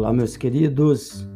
Olá, meus queridos,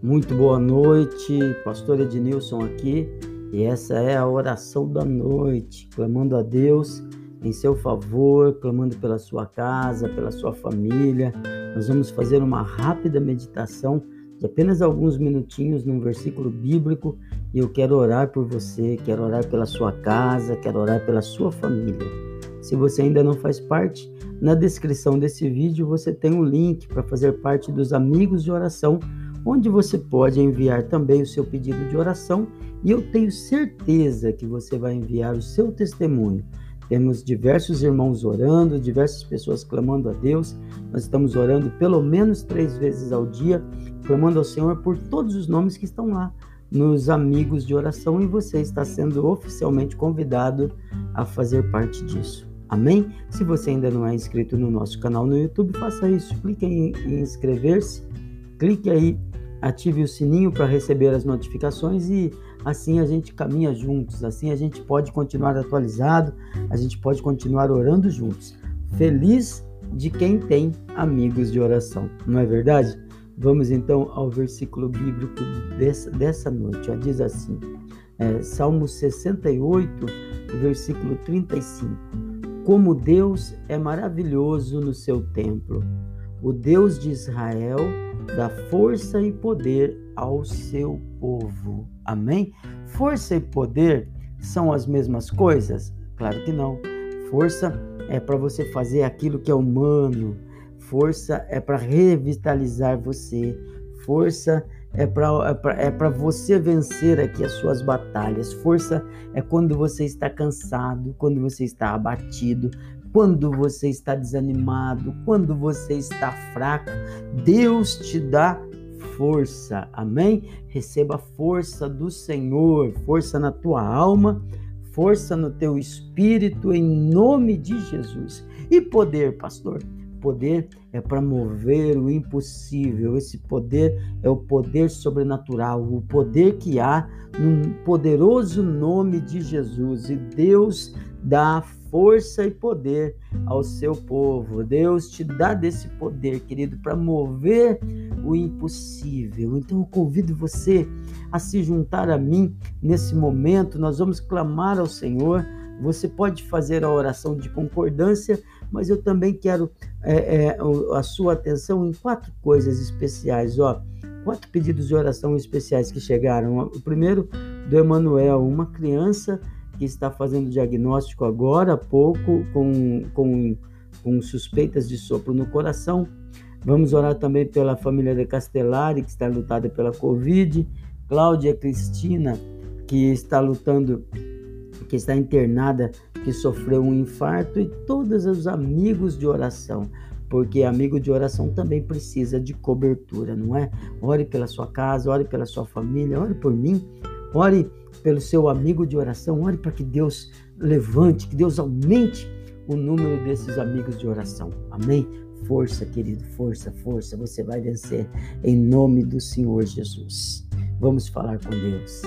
muito boa noite. Pastor Ednilson aqui e essa é a oração da noite, clamando a Deus em seu favor, clamando pela sua casa, pela sua família. Nós vamos fazer uma rápida meditação de apenas alguns minutinhos num versículo bíblico e eu quero orar por você, quero orar pela sua casa, quero orar pela sua família. Se você ainda não faz parte, na descrição desse vídeo você tem um link para fazer parte dos amigos de oração, onde você pode enviar também o seu pedido de oração e eu tenho certeza que você vai enviar o seu testemunho. Temos diversos irmãos orando, diversas pessoas clamando a Deus. Nós estamos orando pelo menos três vezes ao dia, clamando ao Senhor por todos os nomes que estão lá nos amigos de oração e você está sendo oficialmente convidado a fazer parte disso. Amém? Se você ainda não é inscrito no nosso canal no YouTube, faça isso. Clique em, em inscrever-se, clique aí, ative o sininho para receber as notificações e assim a gente caminha juntos, assim a gente pode continuar atualizado, a gente pode continuar orando juntos. Feliz de quem tem amigos de oração, não é verdade? Vamos então ao versículo bíblico dessa, dessa noite. Ó, diz assim, é, Salmo 68, versículo 35 como Deus é maravilhoso no seu templo. O Deus de Israel dá força e poder ao seu povo. Amém? Força e poder são as mesmas coisas? Claro que não. Força é para você fazer aquilo que é humano. Força é para revitalizar você. Força é para é é você vencer aqui as suas batalhas. Força é quando você está cansado, quando você está abatido, quando você está desanimado, quando você está fraco. Deus te dá força, amém? Receba força do Senhor, força na tua alma, força no teu espírito, em nome de Jesus. E poder, pastor? Poder é para mover o impossível. Esse poder é o poder sobrenatural, o poder que há no poderoso nome de Jesus. E Deus dá força e poder ao seu povo. Deus te dá desse poder, querido, para mover o impossível. Então eu convido você a se juntar a mim nesse momento. Nós vamos clamar ao Senhor. Você pode fazer a oração de concordância mas eu também quero é, é, a sua atenção em quatro coisas especiais, ó. Quatro pedidos de oração especiais que chegaram. O primeiro do Emanuel, uma criança que está fazendo diagnóstico agora há pouco com, com, com suspeitas de sopro no coração. Vamos orar também pela família de Castellari, que está lutada pela Covid. Cláudia Cristina, que está lutando, que está internada que sofreu um infarto e todos os amigos de oração, porque amigo de oração também precisa de cobertura, não é? Ore pela sua casa, ore pela sua família, ore por mim, ore pelo seu amigo de oração, ore para que Deus levante, que Deus aumente o número desses amigos de oração. Amém? Força, querido, força, força, você vai vencer em nome do Senhor Jesus. Vamos falar com Deus.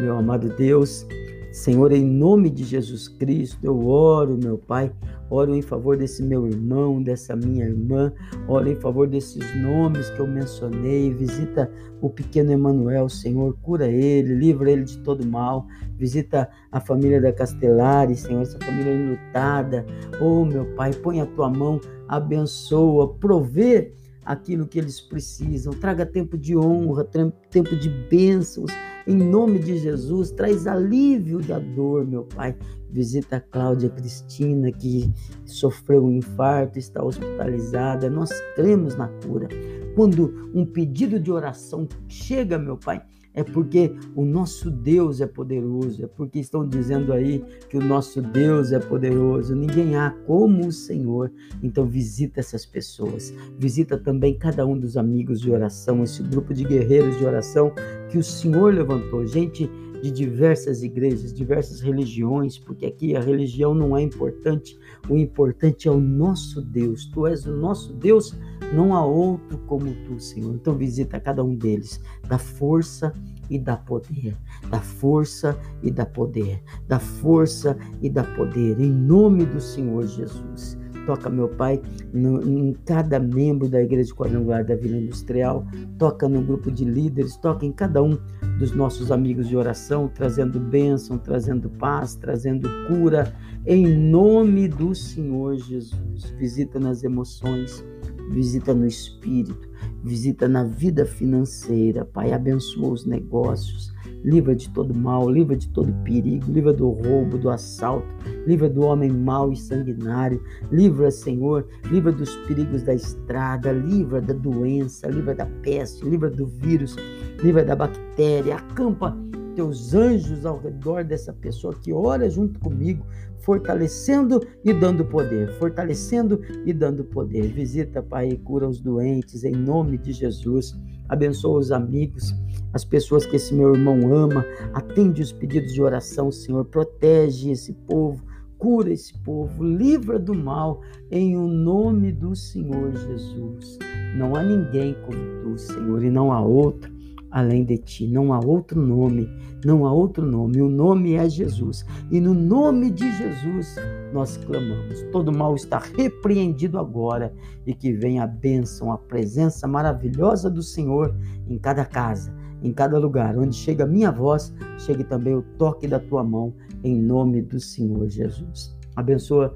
Meu amado Deus, Senhor, em nome de Jesus Cristo, eu oro, meu Pai, oro em favor desse meu irmão, dessa minha irmã, oro em favor desses nomes que eu mencionei. Visita o pequeno Emanuel, Senhor, cura ele, livra ele de todo mal. Visita a família da Castelari, Senhor, essa família enlutada. Oh, meu Pai, põe a tua mão, abençoa, provê aquilo que eles precisam. Traga tempo de honra, tempo de bênçãos. Em nome de Jesus, traz alívio da dor, meu Pai. Visita a Cláudia Cristina, que sofreu um infarto, está hospitalizada. Nós cremos na cura. Quando um pedido de oração chega, meu Pai, é porque o nosso Deus é poderoso, é porque estão dizendo aí que o nosso Deus é poderoso. Ninguém há como o Senhor. Então visita essas pessoas. Visita também cada um dos amigos de oração, esse grupo de guerreiros de oração que o Senhor levantou. Gente de diversas igrejas, diversas religiões, porque aqui a religião não é importante. O importante é o nosso Deus. Tu és o nosso Deus não há outro como tu, Senhor. Então visita cada um deles, dá força e dá poder, dá força e dá poder, dá força e dá poder, em nome do Senhor Jesus. Toca, meu Pai, no, em cada membro da Igreja Quadrangular da Vila Industrial. Toca no grupo de líderes. Toca em cada um dos nossos amigos de oração, trazendo bênção, trazendo paz, trazendo cura. Em nome do Senhor Jesus. Visita nas emoções, visita no espírito, visita na vida financeira. Pai, abençoa os negócios livra de todo mal, livra de todo perigo, livra do roubo, do assalto, livra do homem mau e sanguinário, livra, Senhor, livra dos perigos da estrada, livra da doença, livra da peste, livra do vírus, livra da bactéria, acampa teus anjos ao redor dessa pessoa que ora junto comigo, fortalecendo e dando poder, fortalecendo e dando poder. Visita, Pai, e cura os doentes em nome de Jesus. Abençoa os amigos, as pessoas que esse meu irmão ama. Atende os pedidos de oração, Senhor. Protege esse povo, cura esse povo, livra do mal em o nome do Senhor Jesus. Não há ninguém como tu, Senhor, e não há outro além de ti. Não há outro nome, não há outro nome. O nome é Jesus. E no nome de Jesus nós clamamos. Todo mal está repreendido agora e que venha a bênção, a presença maravilhosa do Senhor em cada casa, em cada lugar. Onde chega a minha voz, chegue também o toque da tua mão em nome do Senhor Jesus. Abençoa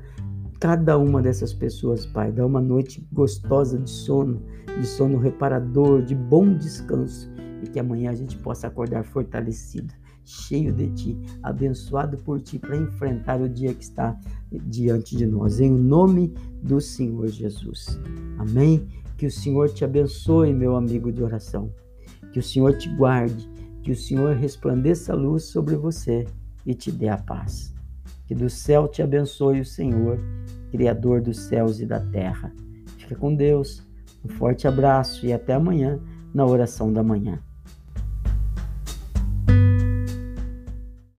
cada uma dessas pessoas, Pai. Dá uma noite gostosa de sono, de sono reparador, de bom descanso e que amanhã a gente possa acordar fortalecido, cheio de Ti, abençoado por Ti para enfrentar o dia que está diante de nós. Em nome do Senhor Jesus. Amém. Que o Senhor te abençoe, meu amigo de oração. Que o Senhor te guarde. Que o Senhor resplandeça a luz sobre você e te dê a paz. Que do céu te abençoe o Senhor, Criador dos céus e da terra. Fica com Deus. Um forte abraço e até amanhã na oração da manhã.